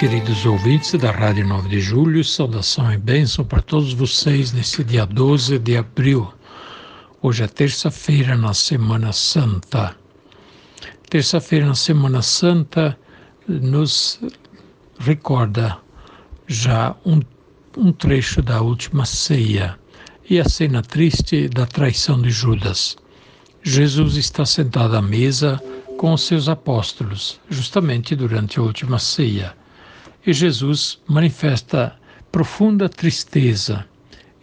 Queridos ouvintes da Rádio 9 de Julho, saudação e bênção para todos vocês nesse dia 12 de abril. Hoje é terça-feira na Semana Santa. Terça-feira na Semana Santa nos recorda já um, um trecho da última ceia e a cena triste da traição de Judas. Jesus está sentado à mesa com os seus apóstolos, justamente durante a última ceia. E Jesus manifesta profunda tristeza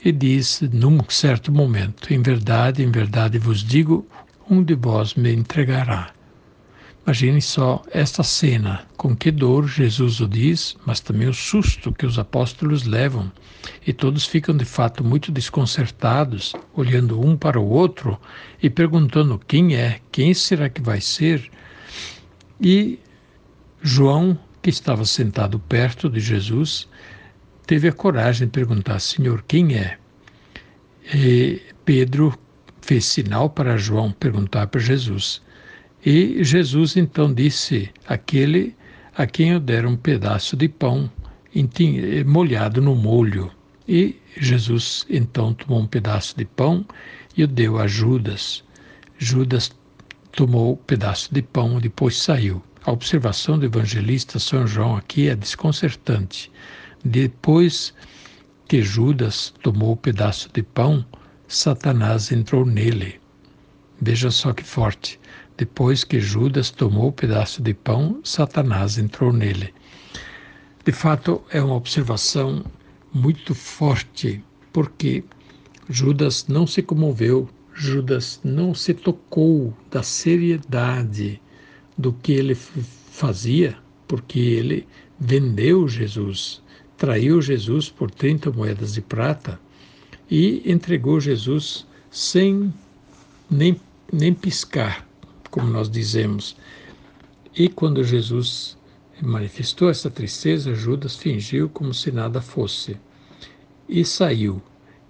e diz, num certo momento: Em verdade, em verdade vos digo, um de vós me entregará. Imagine só esta cena, com que dor Jesus o diz, mas também o susto que os apóstolos levam. E todos ficam de fato muito desconcertados, olhando um para o outro e perguntando quem é, quem será que vai ser. E João que estava sentado perto de Jesus, teve a coragem de perguntar: Senhor, quem é? E Pedro fez sinal para João perguntar para Jesus. E Jesus então disse: Aquele a quem eu der um pedaço de pão molhado no molho. E Jesus então tomou um pedaço de pão e o deu a Judas. Judas tomou o pedaço de pão e depois saiu. A observação do evangelista São João aqui é desconcertante. Depois que Judas tomou o pedaço de pão, Satanás entrou nele. Veja só que forte. Depois que Judas tomou o pedaço de pão, Satanás entrou nele. De fato, é uma observação muito forte, porque Judas não se comoveu, Judas não se tocou da seriedade do que ele fazia, porque ele vendeu Jesus, traiu Jesus por 30 moedas de prata e entregou Jesus sem nem, nem piscar, como nós dizemos. E quando Jesus manifestou essa tristeza, Judas fingiu como se nada fosse e saiu.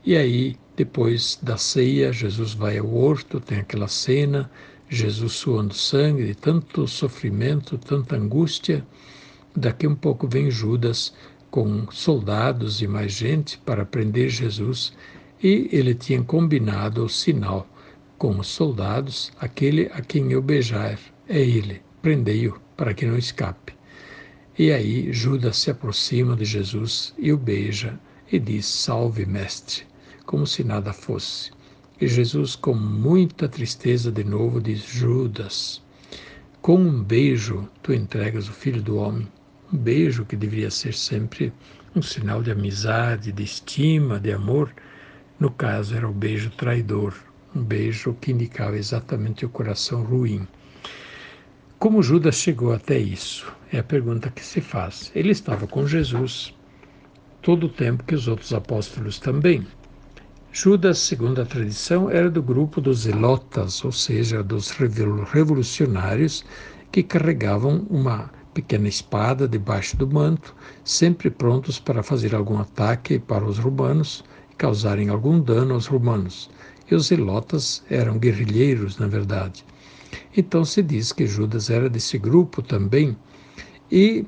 E aí, depois da ceia, Jesus vai ao horto, tem aquela cena, Jesus suando sangue, tanto sofrimento, tanta angústia. Daqui um pouco vem Judas com soldados e mais gente para prender Jesus, e ele tinha combinado o sinal com os soldados: aquele a quem eu beijar é ele, prendei-o para que não escape. E aí Judas se aproxima de Jesus e o beija e diz: Salve, mestre, como se nada fosse. E Jesus, com muita tristeza, de novo diz: Judas, com um beijo tu entregas o filho do homem. Um beijo que deveria ser sempre um sinal de amizade, de estima, de amor. No caso, era o beijo traidor, um beijo que indicava exatamente o coração ruim. Como Judas chegou até isso? É a pergunta que se faz. Ele estava com Jesus todo o tempo que os outros apóstolos também. Judas, segundo a tradição, era do grupo dos zelotas, ou seja, dos revolucionários que carregavam uma pequena espada debaixo do manto, sempre prontos para fazer algum ataque para os romanos e causarem algum dano aos romanos. E os zelotas eram guerrilheiros, na verdade. Então se diz que Judas era desse grupo também e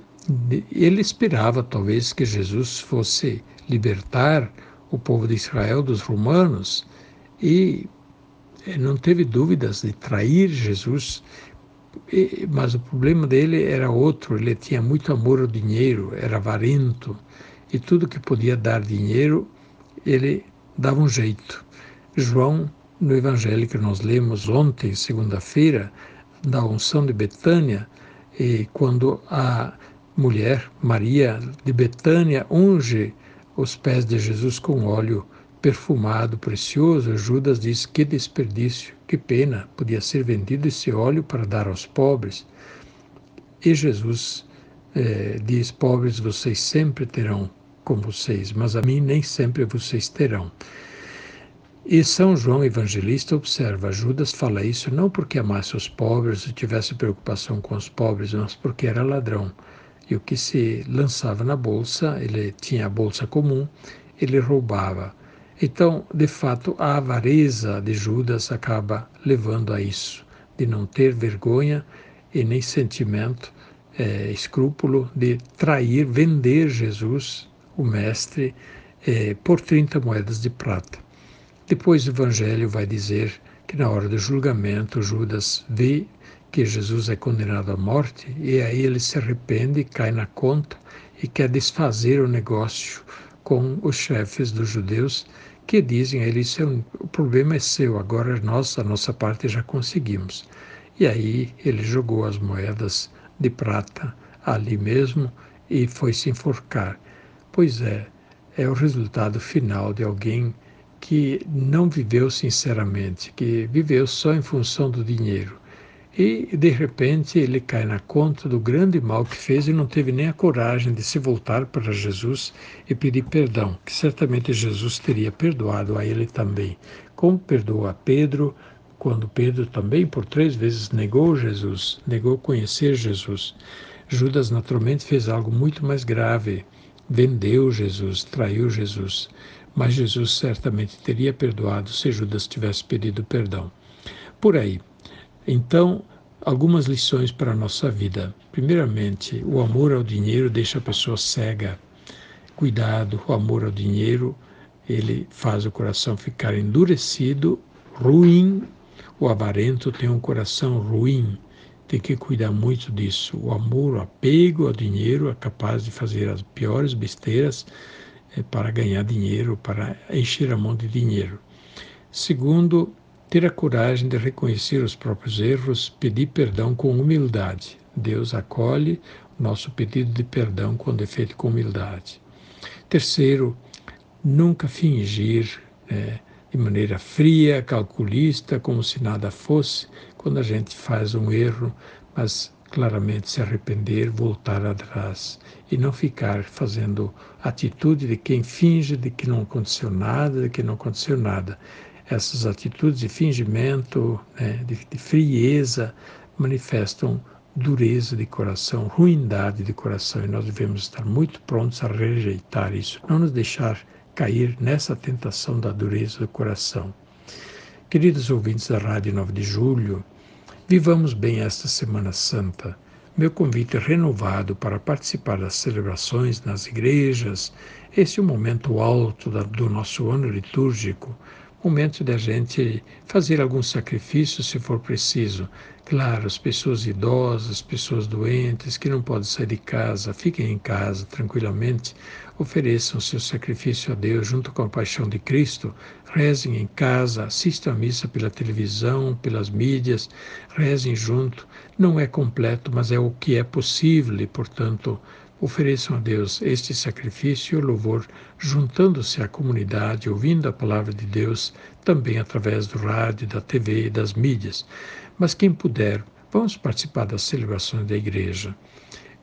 ele esperava talvez que Jesus fosse libertar o povo de Israel dos romanos e eh, não teve dúvidas de trair Jesus, mas o problema dele era outro, ele tinha muito amor ao dinheiro, era avarento, e tudo que podia dar dinheiro, ele dava um jeito. João, no evangelho que nós lemos ontem, segunda-feira, da unção de Betânia, e quando a mulher Maria de Betânia unge os pés de Jesus com óleo perfumado, precioso, Judas diz: Que desperdício, que pena, podia ser vendido esse óleo para dar aos pobres. E Jesus eh, diz: Pobres vocês sempre terão com vocês, mas a mim nem sempre vocês terão. E São João Evangelista observa: Judas fala isso não porque amasse os pobres e tivesse preocupação com os pobres, mas porque era ladrão. E o que se lançava na bolsa, ele tinha a bolsa comum, ele roubava. Então, de fato, a avareza de Judas acaba levando a isso, de não ter vergonha e nem sentimento, é, escrúpulo de trair, vender Jesus, o Mestre, é, por 30 moedas de prata. Depois o Evangelho vai dizer que na hora do julgamento Judas vê que Jesus é condenado à morte e aí ele se arrepende, cai na conta e quer desfazer o negócio com os chefes dos judeus que dizem a ele: é um, o problema é seu, agora nós, a nossa parte, já conseguimos. E aí ele jogou as moedas de prata ali mesmo e foi se enforcar. Pois é, é o resultado final de alguém que não viveu sinceramente, que viveu só em função do dinheiro. E, de repente, ele cai na conta do grande mal que fez e não teve nem a coragem de se voltar para Jesus e pedir perdão, que certamente Jesus teria perdoado a ele também, como perdoou a Pedro, quando Pedro também por três vezes negou Jesus, negou conhecer Jesus. Judas naturalmente fez algo muito mais grave, vendeu Jesus, traiu Jesus mas Jesus certamente teria perdoado se Judas tivesse pedido perdão. Por aí. Então, algumas lições para a nossa vida. Primeiramente, o amor ao dinheiro deixa a pessoa cega. Cuidado, o amor ao dinheiro, ele faz o coração ficar endurecido, ruim. O avarento tem um coração ruim. Tem que cuidar muito disso. O amor, o apego ao dinheiro é capaz de fazer as piores besteiras é para ganhar dinheiro, para encher a mão de dinheiro. Segundo, ter a coragem de reconhecer os próprios erros, pedir perdão com humildade. Deus acolhe nosso pedido de perdão quando é feito com humildade. Terceiro, nunca fingir né, de maneira fria, calculista, como se nada fosse, quando a gente faz um erro, mas claramente se arrepender, voltar atrás e não ficar fazendo atitude de quem finge de que não aconteceu nada, de que não aconteceu nada. Essas atitudes de fingimento, né, de, de frieza, manifestam dureza de coração, ruindade de coração, e nós devemos estar muito prontos a rejeitar isso, não nos deixar cair nessa tentação da dureza do coração. Queridos ouvintes da Rádio 9 de Julho, Vivamos bem esta Semana Santa. Meu convite é renovado para participar das celebrações nas igrejas. Esse é o momento alto do nosso ano litúrgico, momento de a gente fazer algum sacrifício se for preciso. Claro, as pessoas idosas, pessoas doentes que não podem sair de casa, fiquem em casa tranquilamente, ofereçam seu sacrifício a Deus junto com a paixão de Cristo, rezem em casa, assistam a missa pela televisão, pelas mídias, rezem junto. Não é completo, mas é o que é possível e, portanto, ofereçam a Deus este sacrifício e louvor, juntando-se à comunidade, ouvindo a palavra de Deus, também através do rádio, da TV e das mídias. Mas quem puder, vamos participar das celebrações da igreja.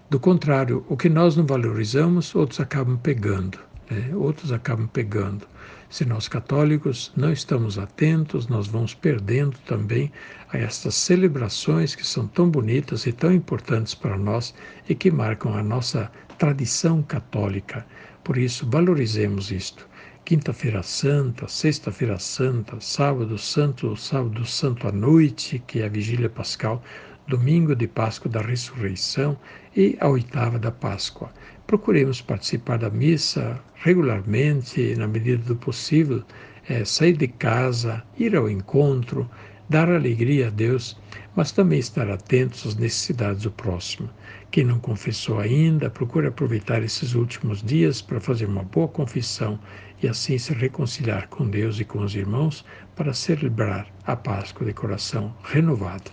Do contrário, o que nós não valorizamos, outros acabam pegando, né? outros acabam pegando. Se nós católicos não estamos atentos, nós vamos perdendo também a estas celebrações que são tão bonitas e tão importantes para nós e que marcam a nossa tradição católica. Por isso, valorizemos isto. Quinta-feira Santa, Sexta-feira Santa, Sábado Santo, Sábado Santo à noite, que é a Vigília Pascal, Domingo de Páscoa da Ressurreição e a oitava da Páscoa procuremos participar da missa regularmente, na medida do possível, é, sair de casa, ir ao encontro, dar alegria a Deus, mas também estar atentos às necessidades do próximo. Quem não confessou ainda, procure aproveitar esses últimos dias para fazer uma boa confissão e assim se reconciliar com Deus e com os irmãos para celebrar a Páscoa de coração renovado.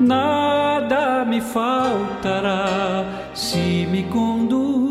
nada me faltará se me conduz